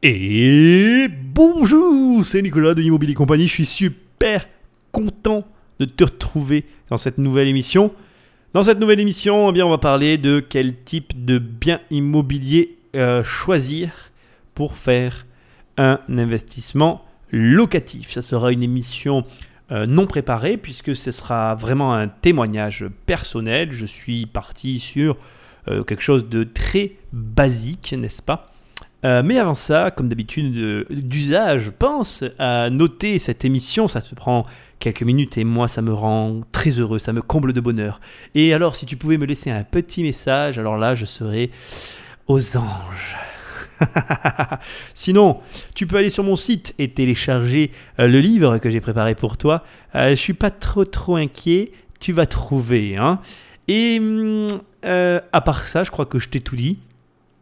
Et bonjour, c'est Nicolas de Immobilier Compagnie. Je suis super content de te retrouver dans cette nouvelle émission. Dans cette nouvelle émission, eh on va parler de quel type de bien immobilier euh, choisir pour faire un investissement locatif. Ça sera une émission euh, non préparée puisque ce sera vraiment un témoignage personnel. Je suis parti sur euh, quelque chose de très basique, n'est-ce pas? Euh, mais avant ça, comme d'habitude d'usage, pense à noter cette émission, ça te prend quelques minutes et moi ça me rend très heureux, ça me comble de bonheur. Et alors si tu pouvais me laisser un petit message, alors là je serais aux anges. Sinon, tu peux aller sur mon site et télécharger euh, le livre que j'ai préparé pour toi. Euh, je suis pas trop trop inquiet, tu vas trouver. Hein. Et hum, à part ça, je crois que je t'ai tout dit.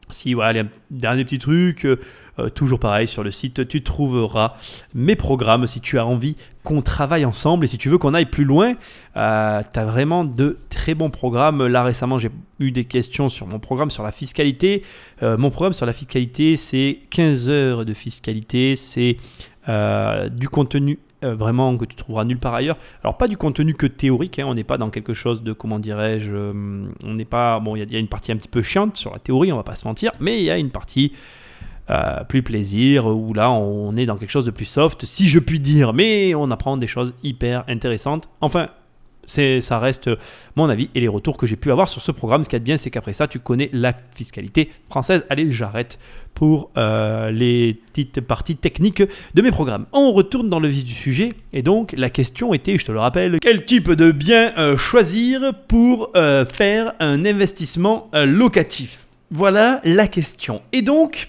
Si voilà, un dernier petit truc, euh, euh, toujours pareil sur le site, tu trouveras mes programmes si tu as envie qu'on travaille ensemble et si tu veux qu'on aille plus loin, euh, tu as vraiment de très bons programmes. Là récemment, j'ai eu des questions sur mon programme sur la fiscalité. mon programme sur la fiscalité, c'est 15 heures de fiscalité, c'est du contenu euh, vraiment que tu trouveras nulle part ailleurs. Alors pas du contenu que théorique, hein, on n'est pas dans quelque chose de, comment dirais-je, euh, on n'est pas, bon, il y, a une partie un petit peu chiante sur la théorie, on va pas se mentir, mais il y a une partie euh, plus plaisir, où là on est dans quelque chose de plus soft, si je puis dire, mais on apprend des choses hyper intéressantes. Enfin, c'est, ça reste mon avis et les retours que j'ai pu avoir sur ce programme. Ce qui est bien, c'est qu'après ça, tu connais la fiscalité française. Allez, j'arrête pour euh, les petites parties techniques de mes programmes. On retourne dans le vif du sujet. Et donc, la question était, je te le rappelle, quel type de bien euh, choisir pour euh, faire un investissement locatif? Voilà la question. Et donc...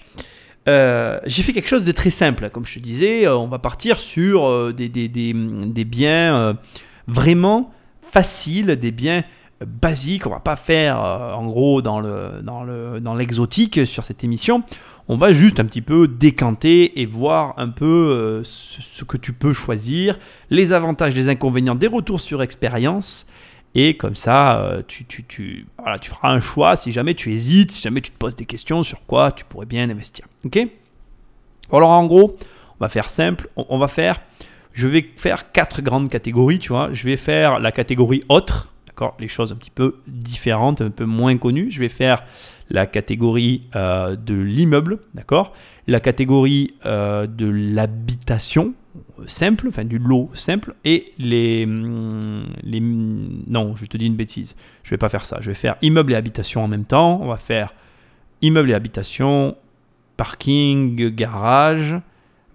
j'ai fait quelque chose de très simple. Comme je te disais, on va partir sur des, des biens vraiment facile, des biens basiques. On va pas faire euh, en gros dans le dans le dans l'exotique sur cette émission. On va juste un petit peu décanter et voir un peu euh, ce, que tu peux choisir, les avantages, les inconvénients, des retours sur expérience. Et comme ça, euh, tu, tu, tu, voilà, tu feras un choix si jamais tu hésites, si jamais tu te poses des questions sur quoi tu pourrais bien investir. Ok? Alors en gros, on va faire simple. on va faire je vais faire quatre grandes catégories, tu vois. Je vais faire la catégorie autre, d'accord, les choses un petit peu différentes, un peu moins connues. Je vais faire la catégorie euh, de l'immeuble, d'accord, la catégorie euh, de l'habitation simple, enfin du lot simple, et les, hum, les... Non, je te dis une bêtise, je vais pas faire ça. Je vais faire immeuble et habitation en même temps. On va faire immeuble et habitation, parking, garage,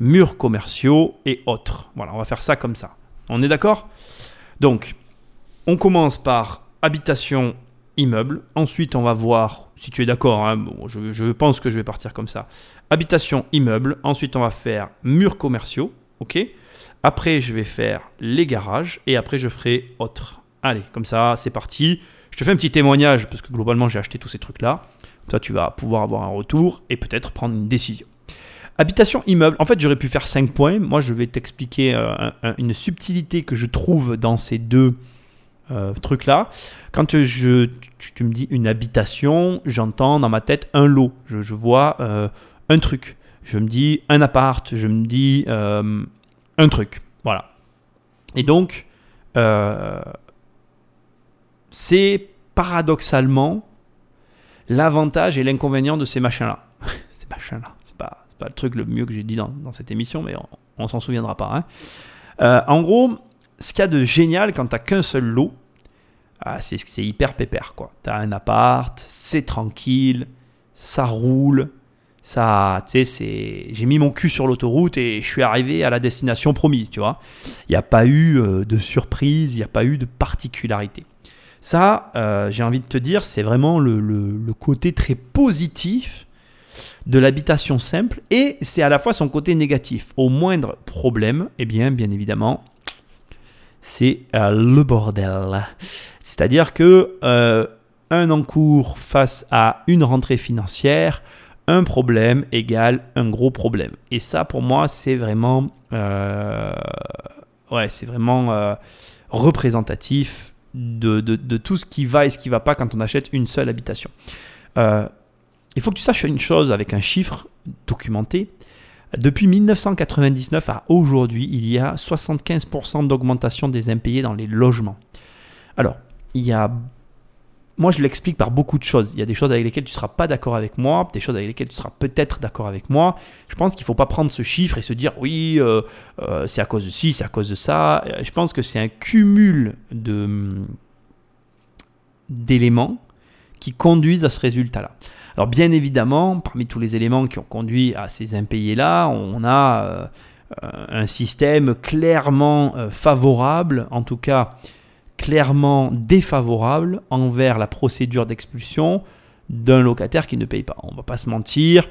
murs commerciaux et autres. Voilà, on va faire ça comme ça. On est d'accord? Donc, on commence par habitation immeuble. Ensuite, on va voir, si tu es d'accord, hein, je, pense que je vais partir comme ça. Habitation immeuble. Ensuite, on va faire murs commerciaux. OK? Après, je vais faire les garages. Et après, je ferai autres. Allez, comme ça, c'est parti. Je te fais un petit témoignage parce que globalement, j'ai acheté tous ces trucs-là. Toi, tu vas pouvoir avoir un retour et peut-être prendre une décision. Habitation immeuble. En fait, j'aurais pu faire 5 points. Moi, je vais t'expliquer euh, une subtilité que je trouve dans ces deux euh, trucs-là. Quand je, tu, me dis une habitation, j'entends dans ma tête un lot. Je, vois euh, un truc. Je me dis un appart. Je me dis un truc. Voilà. Et donc, c'est paradoxalement l'avantage et l'inconvénient de ces machins-là. ces machins-là pas le truc le mieux que j'ai dit dans, cette émission, mais on, s'en souviendra pas. Hein. Euh, en gros, ce qu'il y a de génial quand tu qu'un seul lot, ah, c'est c'est hyper pépère. Tu as un appart, c'est tranquille, ça roule. Ça, tu sais, j'ai mis mon cul sur l'autoroute et je suis arrivé à la destination promise, tu vois. Il n'y a pas eu euh, de surprise, il n'y a pas eu de particularité. Ça, euh, j'ai envie de te dire, c'est vraiment le, côté très positif de l'habitation simple et c'est à la fois son côté négatif. Au moindre problème, eh bien, bien évidemment, c'est euh, le bordel. C'est-à-dire que euh, un encours face à une rentrée financière, un problème égale un gros problème. Et ça, pour moi, c'est vraiment, euh, ouais, c'est vraiment représentatif de, de, tout ce qui va et ce qui ne va pas quand on achète une seule habitation il faut que tu saches une chose avec un chiffre, documenté. Depuis 1999 à aujourd'hui, il y a 75% d'augmentation des impayés dans les logements. Alors, il y a moi, je l'explique par beaucoup de choses. Il y a des choses avec lesquelles tu ne seras pas d'accord avec moi, des choses avec lesquelles tu seras peut-être d'accord avec moi. Je pense qu'il ne faut pas prendre ce chiffre et se dire oui, euh, euh, c'est à cause de ci, c'est à cause de ça. Je pense que c'est un cumul de, d'éléments qui conduisent à ce résultat-là. Alors bien évidemment, parmi tous les éléments qui ont conduit à ces impayés-là, on a euh, un système clairement favorable, en tout cas clairement défavorable envers la procédure d'expulsion d'un locataire qui ne paye pas. On va pas se mentir,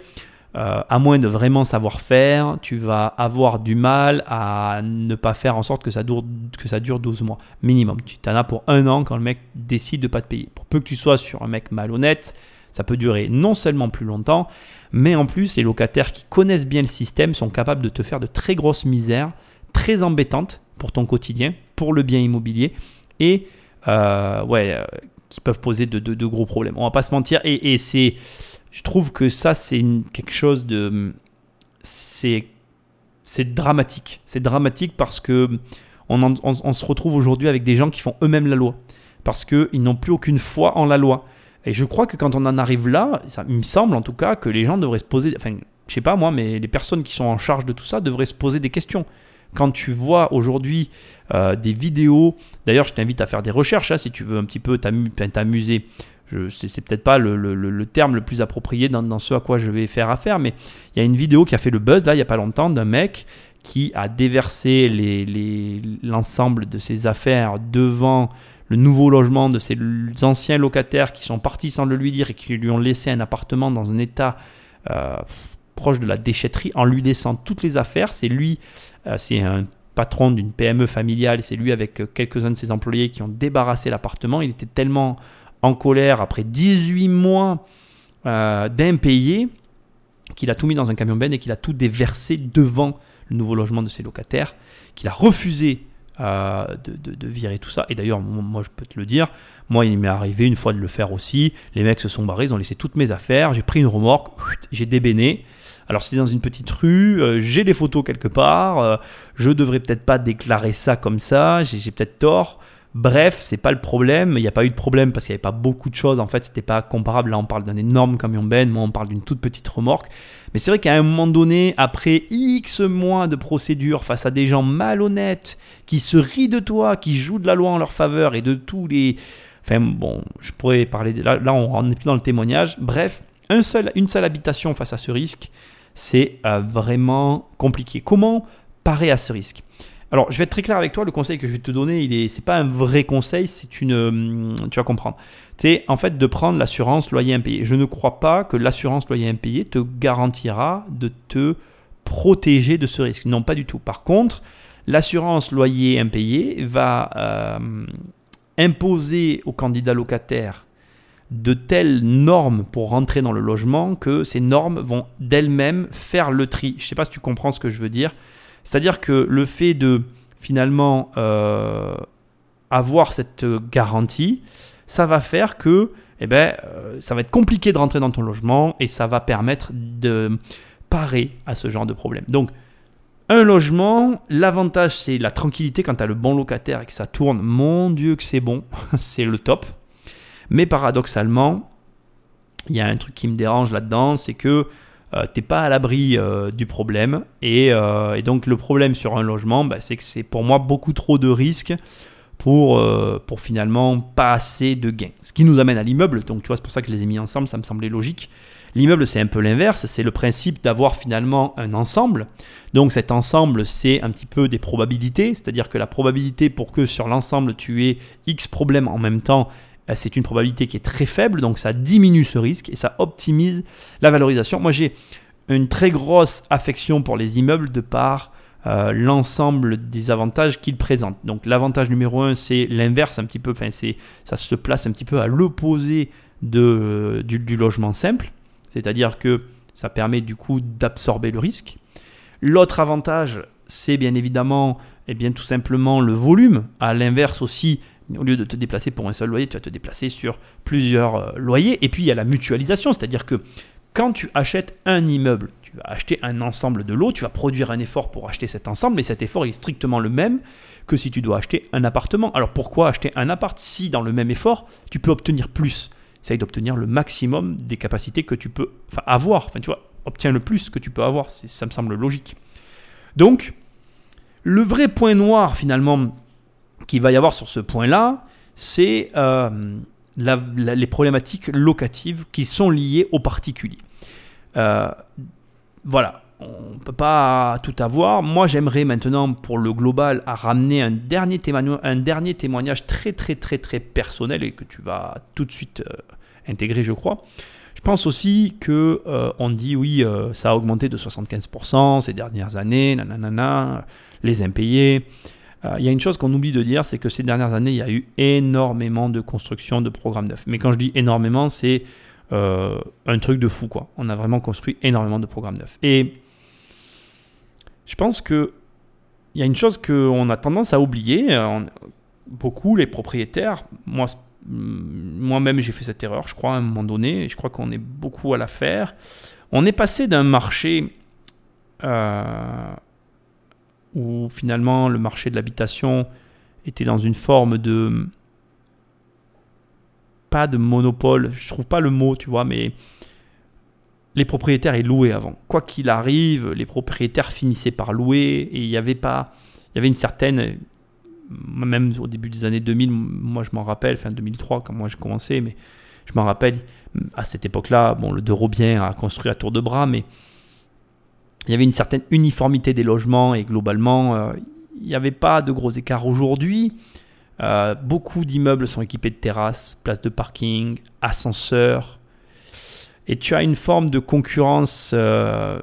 euh, à moins de vraiment savoir faire, tu vas avoir du mal à ne pas faire en sorte que ça dure, que ça dure 12 mois minimum. Tu en as pour un an quand le mec décide de pas te payer. Pour peu que tu sois sur un mec malhonnête, ça peut durer non seulement plus longtemps, mais en plus les locataires qui connaissent bien le système sont capables de te faire de très grosses misères, très embêtantes pour ton quotidien, pour le bien immobilier et euh, ouais, euh, qui peuvent poser de, gros problèmes. On va pas se mentir. Et, c'est, je trouve que ça, c'est quelque chose de. C'est, dramatique. C'est dramatique parce que on, on, se retrouve aujourd'hui avec des gens qui font eux-mêmes la loi. Parce qu'ils n'ont plus aucune foi en la loi. Et je crois que quand on en arrive là, ça, il me semble en tout cas que les gens devraient se poser. Enfin, je sais pas moi, mais les personnes qui sont en charge de tout ça devraient se poser des questions quand tu vois aujourd'hui euh, des vidéos, d'ailleurs je t'invite à faire des recherches hein, si tu veux un petit peu t'amuser. C'est peut-être pas le, terme le plus approprié dans, ce à quoi je vais faire affaire, mais il y a une vidéo qui a fait le buzz là il n'y a pas longtemps d'un mec qui a déversé l'ensemble de ses affaires devant le nouveau logement de ses anciens locataires qui sont partis sans le lui dire et qui lui ont laissé un appartement dans un état euh, proche de la déchetterie en lui laissant toutes les affaires. C'est lui euh, c'est un patron d'une PME familiale c'est lui avec euh, quelques-uns de ses employés qui ont débarrassé l'appartement. Il était tellement en colère après 18 mois euh, d'impayés qu'il a tout mis dans un camion ben et qu'il a tout déversé devant le nouveau logement de ses locataires, qu'il a refusé de, virer tout ça. Et d'ailleurs, moi je peux te le dire, moi il m'est arrivé une fois de le faire aussi. Les mecs se sont barrés, ils ont laissé toutes mes affaires, j'ai pris une remorque, j'ai débéné, alors c'est dans une petite rue, euh, j'ai les photos quelque part, euh, je devrais peut-être pas déclarer ça comme ça, j'ai peut-être tort. Bref, c'est pas le problème. Il n'y a pas eu de problème parce qu'il n'y avait pas beaucoup de choses. En fait, c'était pas comparable. Là, on parle d'un énorme camion ben. Moi, on parle d'une toute petite remorque. Mais c'est vrai qu'à un moment donné, après X mois de procédure face à des gens malhonnêtes qui se rient de toi, qui jouent de la loi en leur faveur et de tous les. Enfin, bon, je pourrais parler. Là, là on n'est plus dans le témoignage. Bref, une seule habitation face à ce risque c'est euh, vraiment compliqué. Comment parer à ce risque? Alors, je vais être très clair avec toi. Le conseil que je vais te donner, il est, c'est pas un vrai conseil, c'est une, hum, tu vas comprendre. C'est en fait de prendre l'assurance loyer impayé. Je ne crois pas que l'assurance loyer impayé te garantira de te protéger de ce risque. Non, pas du tout. Par contre, l'assurance loyer impayé va euh, imposer au candidat locataire de telles normes pour rentrer dans le logement que ces normes vont d'elles-mêmes faire le tri. Je ne sais pas si tu comprends ce que je veux dire. C'est-à-dire que le fait de finalement euh, avoir cette garantie, ça va faire que eh ben, euh, ça va être compliqué de rentrer dans ton logement et ça va permettre de parer à ce genre de problème. Donc, un logement, l'avantage c'est la tranquillité quand tu as le bon locataire et que ça tourne. Mon Dieu que c'est bon, c'est le top. Mais paradoxalement, il y a un truc qui me dérange là-dedans, c'est que euh, tu n'es pas à l'abri euh, du problème. Euh, et, donc le problème sur un logement, bah, c'est que c'est pour moi beaucoup trop de risques pour, pour finalement pas assez de gains. Ce qui nous amène à l'immeuble. Donc tu vois, c'est pour ça que je les ai mis ensemble, ça me semblait logique. L'immeuble, c'est un peu l'inverse, c'est le principe d'avoir finalement un ensemble. Donc cet ensemble, c'est un petit peu des probabilités, c'est-à-dire que la probabilité pour que sur l'ensemble tu aies X problèmes en même temps, euh, c'est une probabilité qui est très faible, donc ça diminue ce risque et ça optimise la valorisation. Moi, j'ai une très grosse affection pour les immeubles de par euh, l'ensemble des avantages qu'ils présentent. Donc l'avantage numéro un, c'est l'inverse un petit peu, enfin ça se place un petit peu à l'opposé de, du, du, logement simple, c'est-à-dire que ça permet du coup d'absorber le risque. L'autre avantage, c'est bien évidemment, et eh bien tout simplement le volume. À l'inverse aussi, au lieu de te déplacer pour un seul loyer, tu vas te déplacer sur plusieurs euh, loyers. Et puis il y a la mutualisation, c'est-à-dire que quand tu achètes un immeuble, tu vas acheter un ensemble de lots, tu vas produire un effort pour acheter cet ensemble, mais cet effort est strictement le même que si tu dois acheter un appartement. Alors pourquoi acheter un appart si dans le même effort, tu peux obtenir plus? Essaye d'obtenir le maximum des capacités que tu peux avoir. Enfin, tu vois, obtiens le plus que tu peux avoir. Ça me semble logique. Donc, le vrai point noir finalement qu'il va y avoir sur ce point-là, c'est euh, les problématiques locatives qui sont liées aux particuliers. Euh, voilà, on ne peut pas tout avoir. Moi, j'aimerais maintenant, pour le global, à ramener un dernier, témoignage, un dernier témoignage très, très, très, très personnel et que tu vas tout de suite euh, intégrer, je crois. Je pense aussi que euh, on dit oui, ça a augmenté de 75% ces dernières années, nanana, les impayés. Euh, il y a une chose qu'on oublie de dire, c'est que ces dernières années, il y a eu énormément de construction de programmes neufs. Mais quand je dis énormément, c'est euh, un truc de fou, quoi. On a vraiment construit énormément de programmes neufs. Et je pense que il y a une chose qu'on a tendance à oublier. Euh, beaucoup, les propriétaires, moi, moi-même, j'ai fait cette erreur, je crois, à un moment donné. Et je crois qu'on est beaucoup à la faire. On est passé d'un marché où finalement le marché de l'habitation était dans une forme de pas de monopole, je trouve pas le mot, tu vois, mais les propriétaires ils louaient avant. Quoi qu'il arrive, les propriétaires finissaient par louer et il y avait pas il y avait une certaine même au début des années 2000, moi je m'en rappelle, fin 2003 quand moi j'ai commencé, mais je m'en rappelle à cette époque-là, bon le De Robien a construit à tour de bras, mais il y avait une certaine uniformité des logements et globalement, euh, il n'y avait pas de gros écarts. Aujourd'hui, euh, beaucoup d'immeubles sont équipés de terrasses, places de parking, ascenseurs. Et tu as une forme de concurrence euh,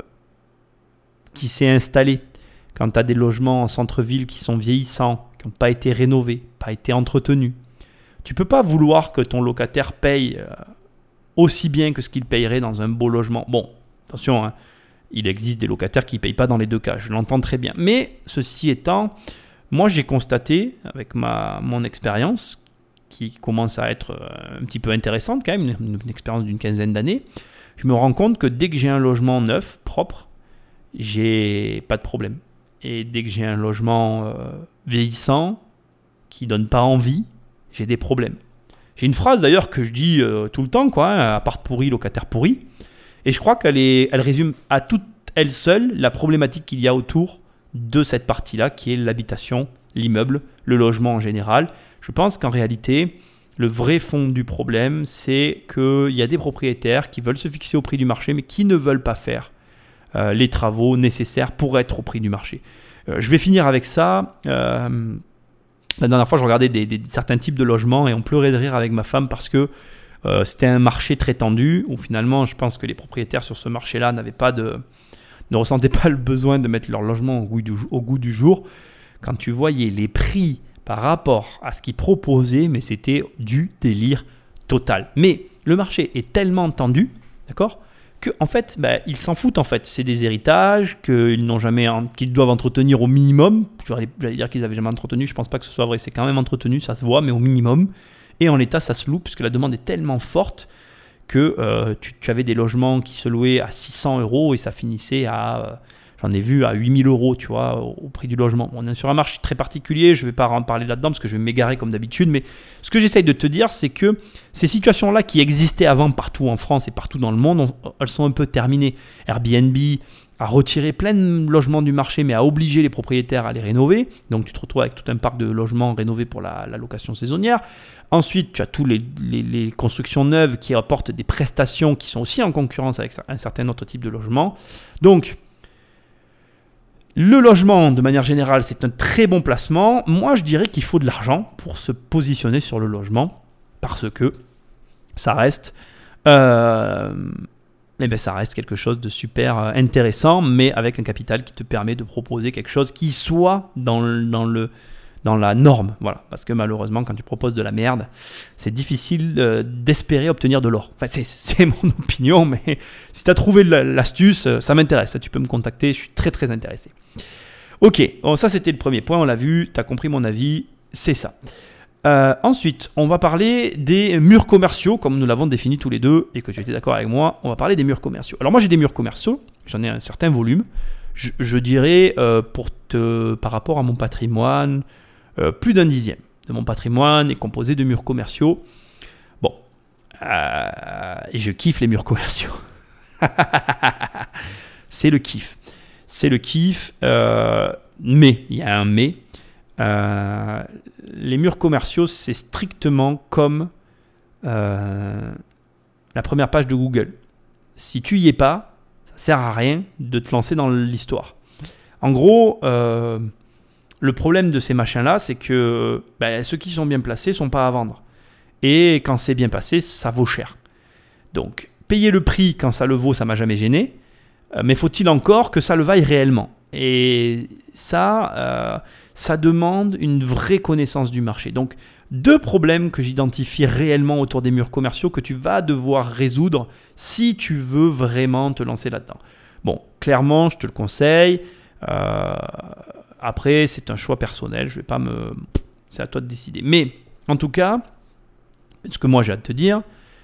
qui s'est installée quand tu as des logements en centre-ville qui sont vieillissants, qui n'ont pas été rénovés, pas été entretenus. Tu peux pas vouloir que ton locataire paye aussi bien que ce qu'il payerait dans un beau logement. Bon, attention, hein, il existe des locataires qui ne payent pas dans les deux cas, je l'entends très bien. Mais ceci étant, moi j'ai constaté avec ma, mon expérience, qui commence à être euh, un petit peu intéressante quand même, une, expérience d'une quinzaine d'années, je me rends compte que dès que j'ai un logement neuf, propre, j'ai pas de problème. Et dès que j'ai un logement euh, vieillissant, qui donne pas envie, j'ai des problèmes. J'ai une phrase d'ailleurs que je dis euh, tout le temps, quoi, hein, appart pourri, locataire pourri. Et je crois qu'elle elle résume à toute elle seule la problématique qu'il y a autour de cette partie-là, qui est l'habitation, l'immeuble, le logement en général. Je pense qu'en réalité, le vrai fond du problème, c'est qu'il y a des propriétaires qui veulent se fixer au prix du marché, mais qui ne veulent pas faire euh, les travaux nécessaires pour être au prix du marché. Euh, je vais finir avec ça. Euh, la dernière fois, je regardais certains types de logements et on pleurait de rire avec ma femme parce que euh, c'était un marché très tendu où finalement, je pense que les propriétaires sur ce marché-là n'avaient pas de, ne ressentaient pas le besoin de mettre leur logement au goût du, jour. Quand tu voyais les prix par rapport à ce qu'ils proposaient, mais c'était du délire total. Mais le marché est tellement tendu, d'accord, que en fait, bah, ils s'en foutent en fait. C'est des héritages qu'ils n'ont jamais, qu'ils doivent entretenir au minimum. J'allais dire qu'ils n'avaient jamais entretenu. Je pense pas que ce soit vrai. C'est quand même entretenu, ça se voit, mais au minimum. Et en l'état, ça se loue puisque la demande est tellement forte que euh, tu, avais des logements qui se louaient à 600 euros et ça finissait à, euh, j'en ai vu, à 8000 euros, tu vois, au, prix du logement. On est sur un marché très particulier, je ne vais pas en parler là-dedans parce que je vais m'égarer comme d'habitude, mais ce que j'essaye de te dire, c'est que ces situations-là qui existaient avant partout en France et partout dans le monde, elles sont un peu terminées. Airbnb, à retirer plein de logements du marché, mais à obliger les propriétaires à les rénover. Donc tu te retrouves avec tout un parc de logements rénovés pour la, location saisonnière. Ensuite, tu as tous les, les, constructions neuves qui apportent des prestations qui sont aussi en concurrence avec un certain autre type de logement. Donc, le logement, de manière générale, c'est un très bon placement. Moi, je dirais qu'il faut de l'argent pour se positionner sur le logement, parce que ça reste... Euh, eh ben, ça reste quelque chose de super euh, intéressant, mais avec un capital qui te permet de proposer quelque chose qui soit dans dans le, dans la norme. Voilà. Parce que malheureusement, quand tu proposes de la merde, c'est difficile euh, d'espérer obtenir de l'or. Enfin, c'est mon opinion, mais si tu as trouvé l'astuce, euh, ça m'intéresse. Tu peux me contacter, je suis très très intéressé. Ok, bon, ça c'était le premier point, on l'a vu, tu as compris mon avis, c'est ça. Euh, ensuite, on va parler des murs commerciaux, comme nous l'avons défini tous les deux et que tu étais d'accord avec moi. On va parler des murs commerciaux. Alors moi j'ai des murs commerciaux, j'en ai un certain volume. Je, dirais euh, pour te, par rapport à mon patrimoine, euh, plus d'un dixième de mon patrimoine est composé de murs commerciaux. Bon, et je kiffe les murs commerciaux. c'est le kiff. C'est le kiff. mais, il y a un mais euh, les murs commerciaux, c'est strictement comme euh, la première page de Google. Si tu y es pas, ça sert à rien de te lancer dans l'histoire. En gros, euh, le problème de ces machins-là, c'est que ben, ceux qui sont bien placés sont pas à vendre. Et quand c'est bien passé, ça vaut cher. Donc, payer le prix quand ça le vaut, ça m'a jamais gêné. mais faut-il encore que ça le vaille réellement? Et ça, ça demande une vraie connaissance du marché. Donc, deux problèmes que j'identifie réellement autour des murs commerciaux que tu vas devoir résoudre si tu veux vraiment te lancer là-dedans. Bon, clairement, je te le conseille. Euh, après, c'est un choix personnel. Je vais pas me. C'est à toi de décider. Mais en tout cas, ce que moi j'ai à te dire,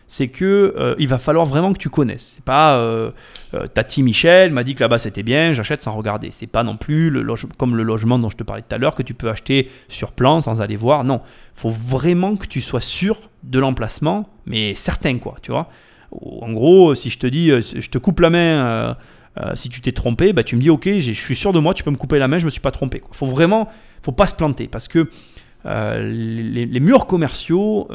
c'est que euh, il va falloir vraiment que tu connaisses. C'est pas euh, euh, Tati Michel m'a dit que là-bas c'était bien, j'achète sans regarder. C'est pas non plus le comme le logement dont je te parlais tout à l'heure que tu peux acheter sur plan sans aller voir. Non, faut vraiment que tu sois sûr de l'emplacement, mais certain quoi, tu vois. En gros, si je te dis, je te coupe la main. si tu t'es trompé, bah, tu me dis ok, je suis sûr de moi, tu peux me couper la main, je me suis pas trompé. Il faut vraiment, faut pas se planter parce que les, murs commerciaux,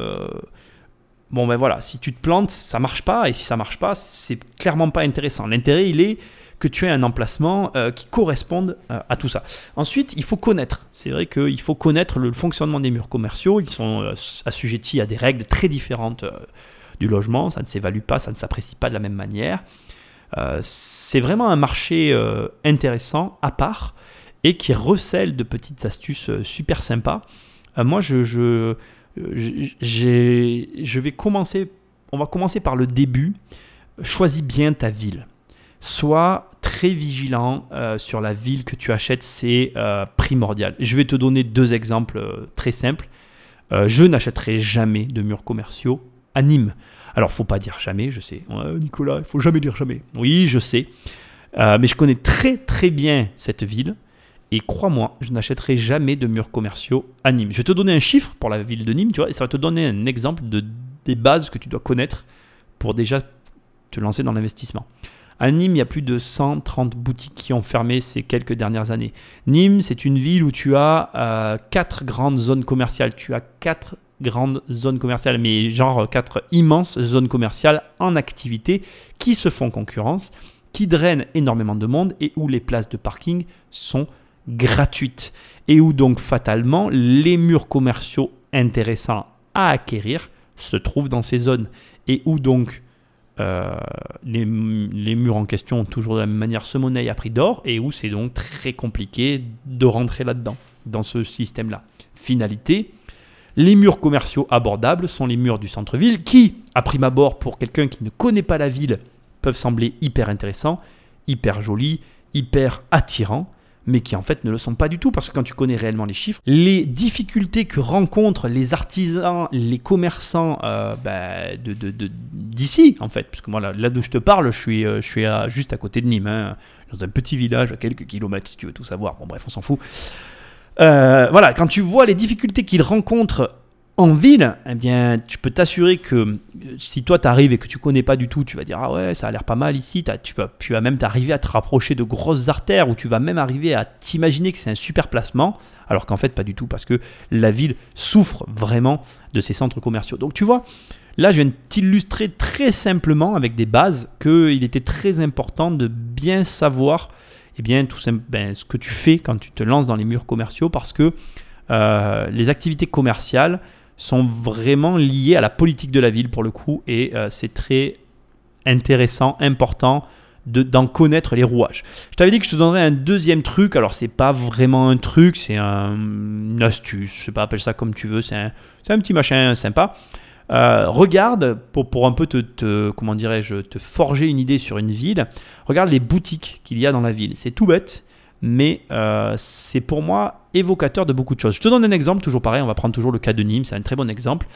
bon ben voilà, si tu te plantes, ça marche pas, et si ça marche pas, c'est clairement pas intéressant. L'intérêt, il est que tu aies un emplacement euh, qui corresponde euh, à tout ça. Ensuite, il faut connaître. C'est vrai qu'il faut connaître le fonctionnement des murs commerciaux. Ils sont euh, assujettis à des règles très différentes du logement. Ça ne s'évalue pas, ça ne s'apprécie pas de la même manière. c'est vraiment un marché intéressant, à part, et qui recèle de petites astuces super sympas. moi, je je vais commencer, on va commencer par le début. Choisis bien ta ville. Sois très vigilant euh, sur la ville que tu achètes, c'est euh, primordial. Je vais te donner deux exemples euh, très simples. je n'achèterai jamais de murs commerciaux à Nîmes. Alors, faut pas dire jamais, je sais. Nicolas, il faut jamais dire jamais. Oui, je sais. mais je connais très très bien cette ville. Et crois-moi, je n'achèterai jamais de murs commerciaux à Nîmes. Je vais te donner un chiffre pour la ville de Nîmes, tu vois, et ça va te donner un exemple de, des bases que tu dois connaître pour déjà te lancer dans l'investissement. À Nîmes, il y a plus de 130 boutiques qui ont fermé ces quelques dernières années. Nîmes, c'est une ville où tu as euh, quatre grandes zones commerciales. Tu as quatre grandes zones commerciales, mais genre quatre immenses zones commerciales en activité qui se font concurrence, qui drainent énormément de monde et où les places de parking sont gratuite et où donc fatalement les murs commerciaux intéressants à acquérir se trouvent dans ces zones et où donc euh, les, murs en question ont toujours de la même manière ce monnaie à prix d'or et où c'est donc très compliqué de rentrer là-dedans, dans ce système-là. Finalité, les murs commerciaux abordables sont les murs du centre-ville qui, à prime abord, pour quelqu'un qui ne connaît pas la ville, peuvent sembler hyper intéressants, hyper jolis, hyper attirants mais qui en fait ne le sont pas du tout, parce que quand tu connais réellement les chiffres, les difficultés que rencontrent les artisans, les commerçants euh, bah, d'ici, en fait, puisque moi là, là d'où je te parle, je suis, euh, je suis juste à côté de Nîmes, hein, dans un petit village à quelques kilomètres, si tu veux tout savoir, bon bref, on s'en fout. Euh, voilà, quand tu vois les difficultés qu'ils rencontrent en ville, eh bien, tu peux t'assurer que euh, si toi tu arrives et que tu connais pas du tout, tu vas dire ah ouais, ça a l'air pas mal ici. Tu vas, même t'arriver à te rapprocher de grosses artères ou tu vas même arriver à t'imaginer que c'est un super placement, alors qu'en fait pas du tout parce que la ville souffre vraiment de ces centres commerciaux. Donc tu vois, là je viens t'illustrer très simplement avec des bases qu'il était très important de bien savoir eh bien, tout ben, ce que tu fais quand tu te lances dans les murs commerciaux parce que euh, les activités commerciales sont vraiment liés à la politique de la ville pour le coup et euh, c'est très intéressant, important d'en connaître les rouages. Je t'avais dit que je te donnerais un deuxième truc, alors c'est pas vraiment un truc, c'est un, une astuce, je sais pas, appelle ça comme tu veux, c'est un, un, petit machin sympa. Euh, regarde, pour, pour un peu te, te comment dirais-je, te forger une idée sur une ville, regarde les boutiques qu'il y a dans la ville. C'est tout bête, mais euh, c'est pour moi évocateur de beaucoup de choses. Je te donne un exemple, toujours pareil, on va prendre toujours le cas de Nîmes, c'est un très bon exemple.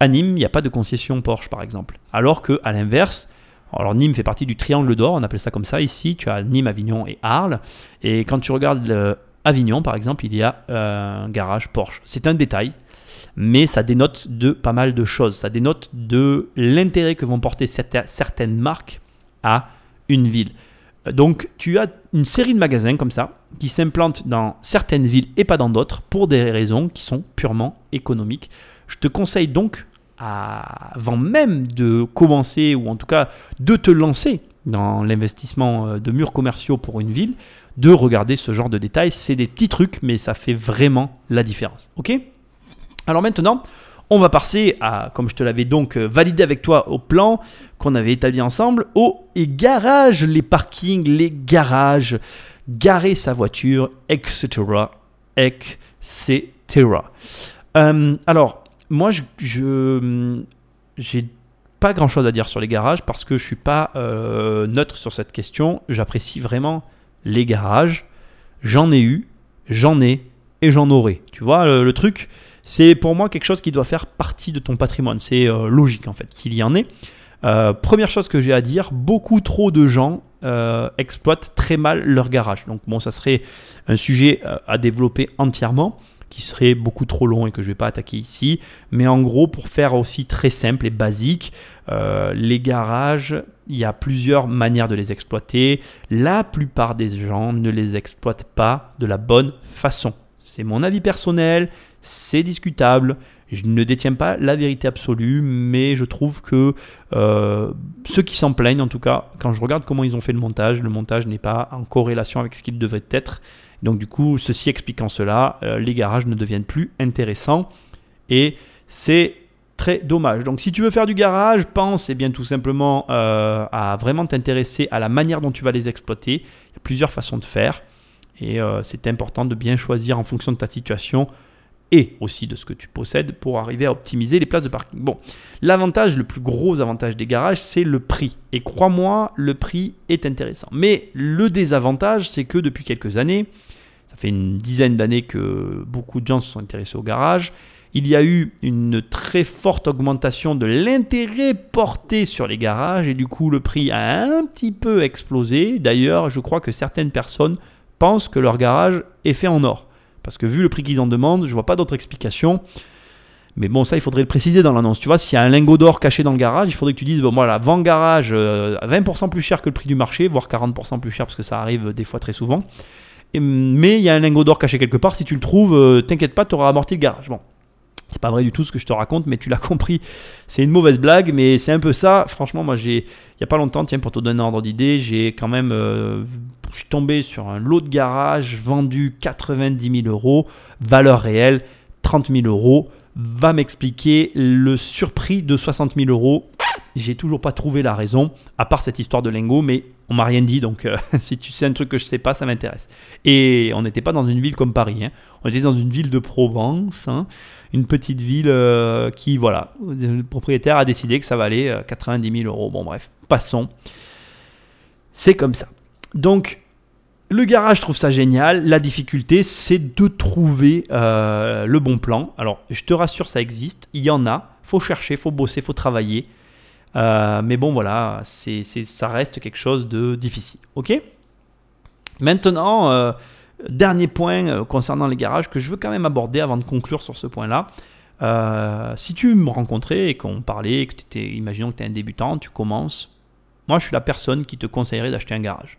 À Nîmes, il n'y a pas de concession Porsche, par exemple. Alors que à l'inverse, alors Nîmes fait partie du triangle d'or, on appelle ça comme ça ici. Tu as Nîmes, Avignon et Arles. Et quand tu regardes Avignon, par exemple, il y a euh, un garage Porsche. C'est un détail, mais ça dénote de pas mal de choses. Ça dénote de l'intérêt que vont porter certaines marques à une ville. Donc tu as une série de magasins comme ça qui s'implantent dans certaines villes et pas dans d'autres pour des raisons qui sont purement économiques. Je te conseille donc, avant même de commencer ou en tout cas de te lancer dans l'investissement euh, de murs commerciaux pour une ville, de regarder ce genre de détails. C'est des petits trucs, mais ça fait vraiment la différence. Ok? Alors maintenant, on va passer à, comme je te l'avais donc euh, validé avec toi au plan qu'on avait établi ensemble, au garage, les parkings, les garages, garer sa voiture, etc. etc. Euh, alors, moi, je, je j'ai pas grand chose à dire sur les garages parce que je suis pas euh, neutre sur cette question. J'apprécie vraiment les garages. J'en ai eu, j'en ai et j'en aurai. Tu vois le truc c'est pour moi quelque chose qui doit faire partie de ton patrimoine. C'est euh, logique en fait qu'il y en ait. Euh, première chose que j'ai à dire, beaucoup trop de gens euh, exploitent très mal leur garage. Donc bon, ça serait un sujet à développer entièrement qui serait beaucoup trop long et que je ne vais pas attaquer ici. Mais en gros, pour faire aussi très simple et basique, les garages, il y a plusieurs manières de les exploiter. La plupart des gens ne les exploitent pas de la bonne façon. C'est mon avis personnel, c'est discutable. Je ne détiens pas la vérité absolue, mais je trouve que euh, ceux qui s'en plaignent, en tout cas, quand je regarde comment ils ont fait le montage, le montage n'est pas en corrélation avec ce qu'il devrait être. Donc du coup, ceci expliquant cela, euh, les garages ne deviennent plus intéressants et c'est très dommage. Donc si tu veux faire du garage, pense eh bien tout simplement euh, à vraiment t'intéresser à la manière dont tu vas les exploiter. Il y a plusieurs façons de faire et c'est important de bien choisir en fonction de ta situation et aussi de ce que tu possèdes pour arriver à optimiser les places de parking. Bon, l'avantage, le plus gros avantage des garages, c'est le prix. Et crois-moi, le prix est intéressant. Mais le désavantage, c'est que depuis quelques années, ça fait une dizaine d'années que beaucoup de gens se sont intéressés au garage, il y a eu une très forte augmentation de l'intérêt porté sur les garages et du coup le prix a un petit peu explosé. D'ailleurs, je crois que certaines personnes pensent que leur garage est fait en or. Parce que vu le prix qu'ils en demandent, je vois pas d'autre explication. Mais bon, ça, il faudrait le préciser dans l'annonce. Tu vois, s'il y a un lingot d'or caché dans le garage, il faudrait que tu dises, bon, voilà, vend garage 20% euh, plus cher que le prix du marché, voire 40% plus cher, parce que ça arrive des fois très souvent. mais il y a un lingot d'or caché quelque part, si tu le trouves, euh, t'inquiète pas, tu auras amorti le garage. C'est pas vrai du tout ce que je te raconte, mais tu l'as compris. C'est une mauvaise blague, mais c'est un peu ça. Franchement, moi, j'ai, il y a pas longtemps, tiens, pour te donner un ordre d'idée, j'ai quand même euh, je suis tombé sur un lot de garage vendu 90 000 euros, valeur réelle 30 000 euros. Va m'expliquer le surprix de 60 000 euros. J'ai toujours pas trouvé la raison, à part cette histoire de lingot, mais on m'a rien dit, donc euh, si tu sais un truc que je sais pas, ça m'intéresse. Et on n'était pas dans une ville comme Paris, hein. on était dans une ville de Provence, hein. une petite ville euh, qui, voilà, le propriétaire a décidé que ça valait 90 euh, 000 euros. Bon bref, passons. C'est comme ça. Donc, le garage, trouve ça génial. La difficulté, c'est de trouver le bon plan. Alors, je te rassure, ça existe. Il y en a. Faut chercher, faut bosser, faut travailler. Euh, mais bon, voilà, ça reste quelque chose de difficile. Ok? Maintenant, euh, dernier point concernant les garages que je veux quand même aborder avant de conclure sur ce point-là. si tu me rencontrais et qu'on parlait, que imaginons que tu es un débutant, tu commences. Moi, je suis la personne qui te conseillerait d'acheter un garage.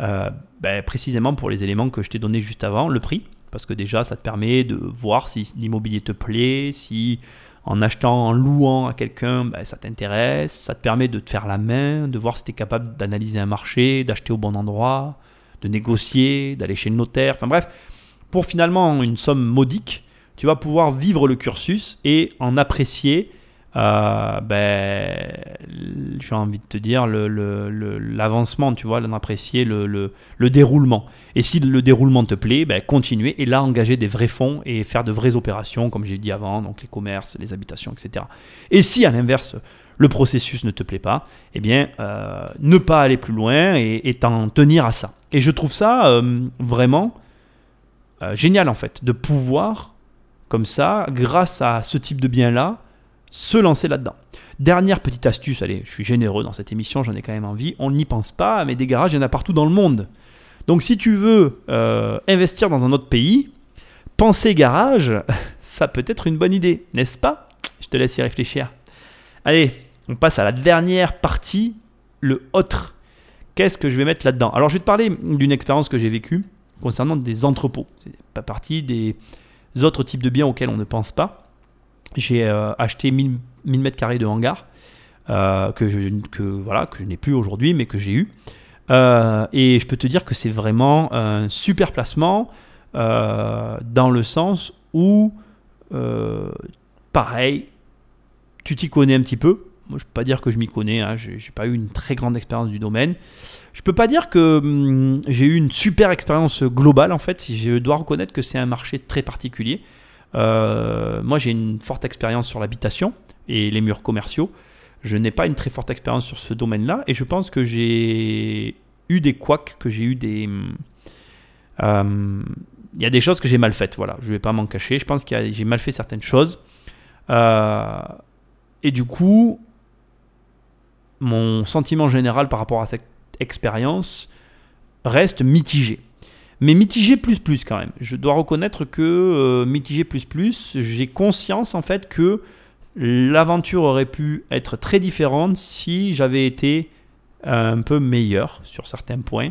Euh, ben, précisément pour les éléments que je t'ai donnés juste avant, le prix, parce que déjà ça te permet de voir si l'immobilier te plaît, si en achetant, en louant à quelqu'un, ben, ça t'intéresse, ça te permet de te faire la main, de voir si tu es capable d'analyser un marché, d'acheter au bon endroit, de négocier, d'aller chez le notaire, enfin bref, pour finalement une somme modique, tu vas pouvoir vivre le cursus et en apprécier euh, ben, j'ai envie de te dire, l'avancement, le, tu vois, d'en apprécier le, le, déroulement. Et si le déroulement te plaît, ben, continuer et là engager des vrais fonds et faire de vraies opérations, comme j'ai dit avant, donc les commerces, les habitations, etc. Et si à l'inverse, le processus ne te plaît pas, eh bien, euh, ne pas aller plus loin et t'en tenir à ça. Et je trouve ça euh, vraiment génial, en fait, de pouvoir, comme ça, grâce à ce type de bien-là, se lancer là-dedans. Dernière petite astuce, allez, je suis généreux dans cette émission, j'en ai quand même envie, on n'y pense pas, mais des garages, il y en a partout dans le monde. Donc si tu veux investir dans un autre pays, penser garage, ça peut être une bonne idée, n'est-ce pas? Je te laisse y réfléchir. Allez, on passe à la dernière partie, le autre. Qu'est-ce que je vais mettre là-dedans? Alors je vais te parler d'une expérience que j'ai vécue concernant des entrepôts. C'est pas partie des autres types de biens auxquels on ne pense pas. J'ai euh, acheté 1000, m2 de hangar euh, que, je, que, voilà, que je n'ai plus aujourd'hui mais que j'ai eu. Euh, et je peux te dire que c'est vraiment un super placement dans le sens où, pareil, tu t'y connais un petit peu. Moi, je peux pas dire que je m'y connais, hein. je n'ai pas eu une très grande expérience du domaine. Je peux pas dire que hum, j'ai eu une super expérience globale en fait. Je dois reconnaître que c'est un marché très particulier. Euh, moi, j'ai une forte expérience sur l'habitation et les murs commerciaux. Je n'ai pas une très forte expérience sur ce domaine-là et je pense que j'ai eu des couacs, que j'ai eu des. Hum, il y a des choses que j'ai mal faites, voilà. Je ne vais pas m'en cacher. Je pense que j'ai mal fait certaines choses. Euh, et du coup, mon sentiment général par rapport à cette expérience reste mitigé. Mais mitigé plus plus quand même. Je dois reconnaître que euh, mitigé plus plus, j'ai conscience en fait que l'aventure aurait pu être très différente si j'avais été un peu meilleur sur certains points.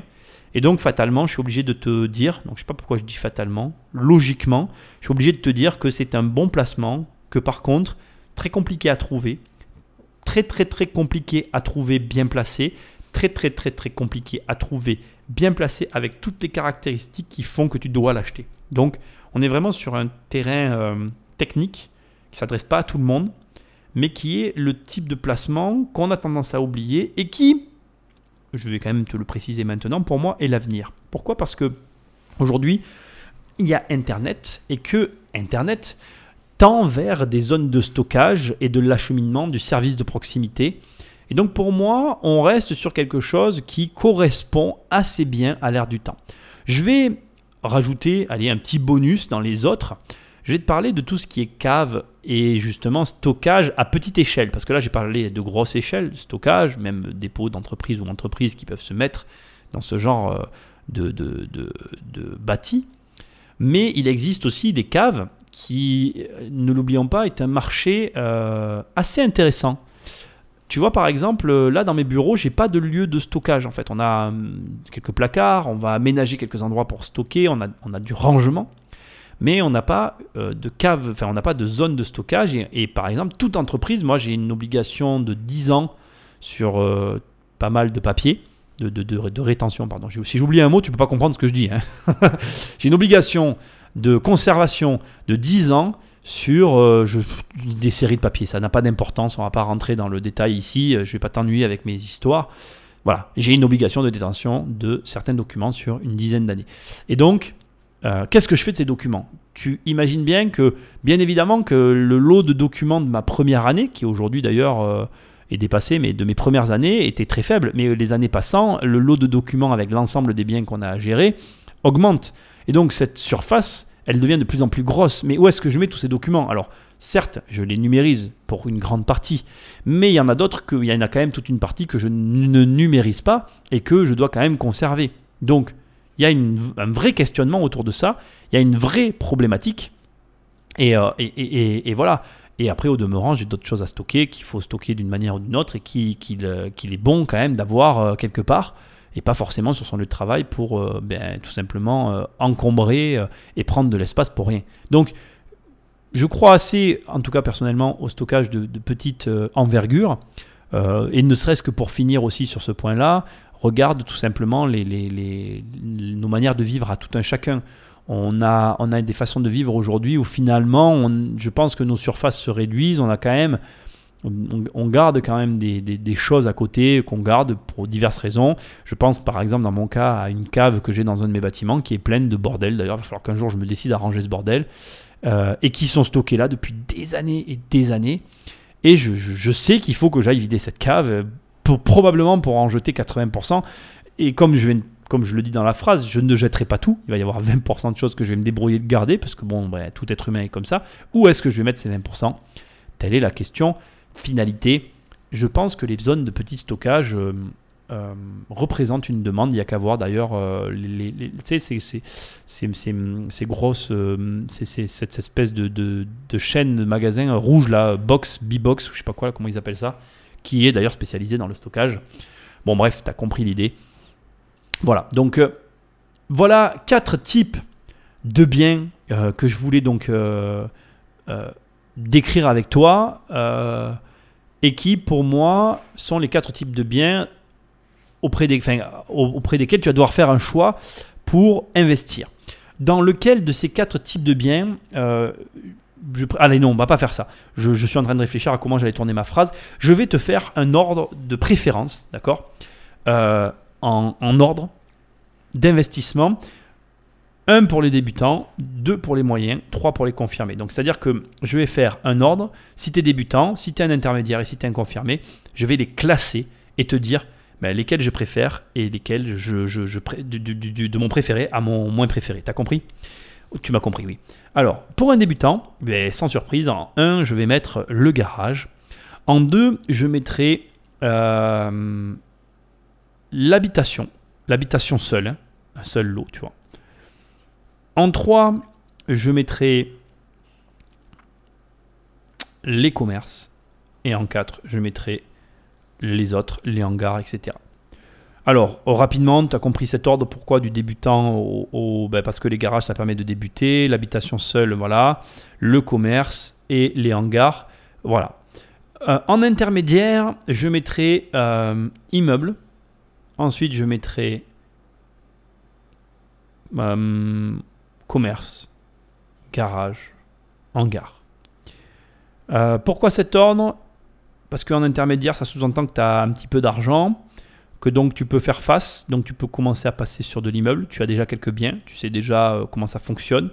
Et donc fatalement, je suis obligé de te dire, donc je sais pas pourquoi je dis fatalement, logiquement, je suis obligé de te dire que c'est un bon placement, que par contre, très compliqué à trouver, très très très compliqué à trouver bien placé, très très très très compliqué à trouver bien placé avec toutes les caractéristiques qui font que tu dois l'acheter. Donc on est vraiment sur un terrain euh, technique qui s'adresse pas à tout le monde, mais qui est le type de placement qu'on a tendance à oublier et qui, je vais quand même te le préciser maintenant, pour moi est l'avenir. Pourquoi? Parce que aujourd'hui, il y a Internet et que Internet tend vers des zones de stockage et de l'acheminement du service de proximité. Et donc pour moi, on reste sur quelque chose qui correspond assez bien à l'ère du temps. Je vais rajouter allez, un petit bonus dans les autres. Je vais te parler de tout ce qui est cave et justement stockage à petite échelle. Parce que là, j'ai parlé de grosse échelle, stockage, même dépôts d'entreprises ou entreprises qui peuvent se mettre dans ce genre euh, de, bâti. Mais il existe aussi des caves qui, ne l'oublions pas, est un marché euh, assez intéressant. Tu vois, par exemple, là dans mes bureaux, j'ai pas de lieu de stockage. En fait, on a hum, quelques placards, on va aménager quelques endroits pour stocker, on a, du rangement, mais on n'a pas euh, de cave, enfin, on n'a pas de zone de stockage. Et, par exemple, toute entreprise, moi, j'ai une obligation de 10 ans sur euh, pas mal de papiers. De, de, de, rétention, pardon. Si j'oublie un mot, tu peux pas comprendre ce que je dis. Hein. j'ai une obligation de conservation de 10 ans sur euh, des séries de papiers. Ça n'a pas d'importance, on ne va pas rentrer dans le détail ici, euh, je ne vais pas t'ennuyer avec mes histoires. Voilà, j'ai une obligation de détention de certains documents sur une dizaine d'années. Et donc, euh, qu'est-ce que je fais de ces documents? Tu imagines bien que, bien évidemment, que le lot de documents de ma première année, qui aujourd'hui d'ailleurs est dépassé, mais de mes premières années, était très faible. Mais les années passant, le lot de documents avec l'ensemble des biens qu'on a à gérer augmente. Et donc cette surface, elle devient de plus en plus grosse. Mais où est-ce que je mets tous ces documents? Alors, certes, je les numérise pour une grande partie, mais il y en a d'autres, il y en a quand même toute une partie que je ne numérise pas et que je dois quand même conserver. Donc, il y a un vrai questionnement autour de ça, il y a une vraie problématique. Et, euh, et, voilà. Et après, au demeurant, j'ai d'autres choses à stocker qu'il faut stocker d'une manière ou d'une autre et qu'il est bon quand même d'avoir euh, quelque part et pas forcément sur son lieu de travail pour euh, ben, tout simplement euh, encombrer euh, et prendre de l'espace pour rien. Donc, je crois assez, en tout cas personnellement, au stockage de, petite envergure. et ne serait-ce que pour finir aussi sur ce point-là, regarde tout simplement les, nos manières de vivre à tout un chacun. On a, on a des façons de vivre aujourd'hui où finalement, je pense que nos surfaces se réduisent. On a quand même on, garde quand même des, choses à côté qu'on garde pour diverses raisons. Je pense par exemple dans mon cas à une cave que j'ai dans un de mes bâtiments qui est pleine de bordel. D'ailleurs, il va falloir qu'un jour je me décide à ranger ce bordel. Euh, et qui sont stockés là depuis des années et des années. Et je, sais qu'il faut que j'aille vider cette cave, euh, pour, probablement pour en jeter 80%. Et comme je, comme je le dis dans la phrase, je ne jetterai pas tout. Il va y avoir 20% de choses que je vais me débrouiller de garder, parce que bon, ben, tout être humain est comme ça. Où est-ce que je vais mettre ces 20% Telle est la question. Finalité, je pense que les zones de petit stockage euh, euh, représentent une demande. Il n'y a qu'à voir d'ailleurs ces- grosses, euh, cette espèce de, de, chaîne de magasins rouge là, box, B-box, ou je sais pas quoi, comment ils appellent ça, qui est d'ailleurs spécialisé dans le stockage. Bon, bref, tu as compris l'idée. Voilà, donc voilà quatre types de biens que je voulais donc décrire avec toi euh, et qui, pour moi, sont les quatre types de biens auprès, des, auprès desquels tu vas devoir faire un choix pour investir. Dans lequel de ces quatre types de biens, euh, je, allez non, on va pas faire ça. Je, suis en train de réfléchir à comment j'allais tourner ma phrase. Je vais te faire un ordre de préférence, d'accord Euh, en ordre d'investissement. Un pour les débutants, deux pour les moyens, trois pour les confirmés. Donc c'est-à-dire que je vais faire un ordre. Si tu es débutant, si tu un intermédiaire et si tu un confirmé, je vais les classer et te dire ben, lesquels je préfère et lesquels je, je, de mon préféré à mon moins préféré. T'as compris? Tu m'as compris, oui. Alors, pour un débutant, ben, sans surprise, en 1, je vais mettre le garage. En 2, je mettrai euh, l'habitation. L'habitation seule, hein, un seul lot, tu vois. En 3, je mettrai les commerces. Et en 4, je mettrai les autres, les hangars, etc. Alors, rapidement, tu as compris cet ordre. Pourquoi du débutant au. au- ben, parce que les garages, ça permet de débuter. L'habitation seule, voilà. Le commerce et les hangars, voilà. Euh, en intermédiaire, je mettrai euh, immeuble. Ensuite, je mettrai euh, commerce, garage, hangar. Euh, pourquoi cet ordre? Parce qu'en intermédiaire, ça sous-entend que tu as un petit peu d'argent, que donc tu peux faire face, donc tu peux commencer à passer sur de l'immeuble. Tu as déjà quelques biens, tu sais déjà euh, comment ça fonctionne.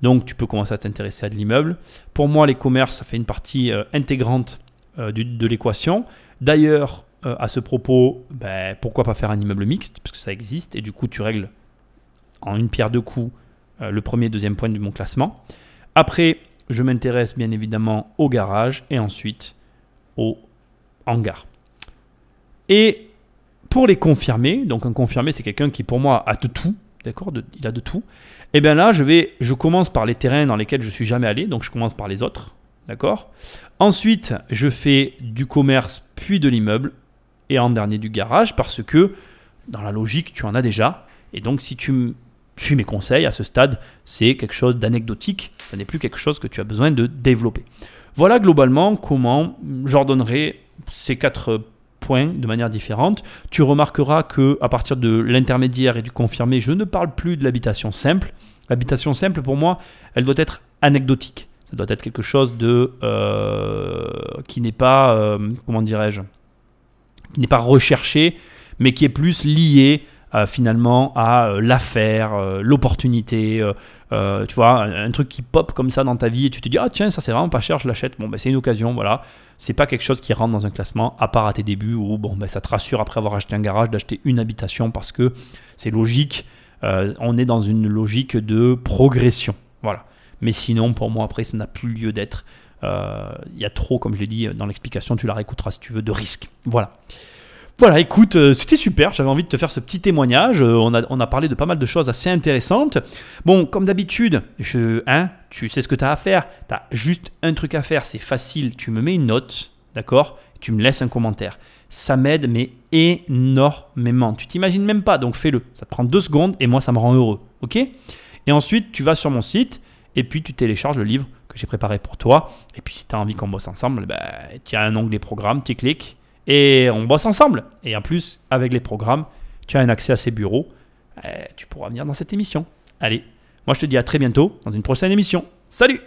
Donc tu peux commencer à t'intéresser à de l'immeuble. Pour moi, les commerces, ça fait une partie euh, intégrante de l'équation. D'ailleurs, à ce propos, ben, pourquoi pas faire un immeuble mixte? Parce que ça existe et du coup, tu règles en une pierre deux coups le premier deuxième point de mon classement. Après, je m'intéresse bien évidemment au garage et ensuite au hangar. Et pour les confirmés, donc un confirmé, c'est quelqu'un qui pour moi a de tout, d'accord Il a de tout. Et bien là, je, vais, je commence par les terrains dans lesquels je suis jamais allé, donc je commence par les autres, d'accord Ensuite, je fais du commerce puis de l'immeuble et en dernier du garage parce que dans la logique, tu en as déjà. Et donc, si tu me suis mes conseils à ce stade, c'est quelque chose d'anecdotique. Ce n'est plus quelque chose que tu as besoin de développer. Voilà globalement comment j'ordonnerai ces quatre points de manière différente. Tu remarqueras que à partir de l'intermédiaire et du confirmé, je ne parle plus de l'habitation simple. L'habitation simple, pour moi, elle doit être anecdotique. Ça doit être quelque chose de euh, qui n'est pas, euh, comment dirais-je, qui n'est pas recherché, mais qui est plus lié euh, finalement à euh, l'affaire, euh, l'opportunité, euh, tu vois, un, un truc qui pop comme ça dans ta vie et tu te dis ah tiens ça c'est vraiment pas cher, je l'achète. Bon ben c'est une occasion, voilà. C'est pas quelque chose qui rentre dans un classement à part à tes débuts où bon ben ça te rassure après avoir acheté un garage d'acheter une habitation parce que c'est logique. on est dans une logique de progression, voilà. Mais sinon pour moi après ça n'a plus lieu d'être. Il y a trop, comme je l'ai dit dans l'explication, tu la réécouteras si tu veux, de risques. Voilà. Voilà, écoute, euh, c'était super. J'avais envie de te faire ce petit témoignage. Euh, on, a, on a parlé de pas mal de choses assez intéressantes. Bon, comme d'habitude, je, hein, tu sais ce que tu as à faire. Tu as juste un truc à faire. C'est facile. Tu me mets une note, d'accord Tu me laisses un commentaire. Ça m'aide, mais énormément. Tu t'imagines même pas, donc fais-le. Ça te prend deux secondes et moi, ça me rend heureux. Ok? Et ensuite, tu vas sur mon site et puis tu télécharges le livre que j'ai préparé pour toi. Et puis, si tu as envie qu'on bosse ensemble, bah, tu as un onglet programme, tu cliques et on bosse ensemble. Et en plus, avec les programmes, tu as un accès à ces bureaux. Euh, tu pourras venir dans cette émission. Allez, moi je te dis à très bientôt dans une prochaine émission. Salut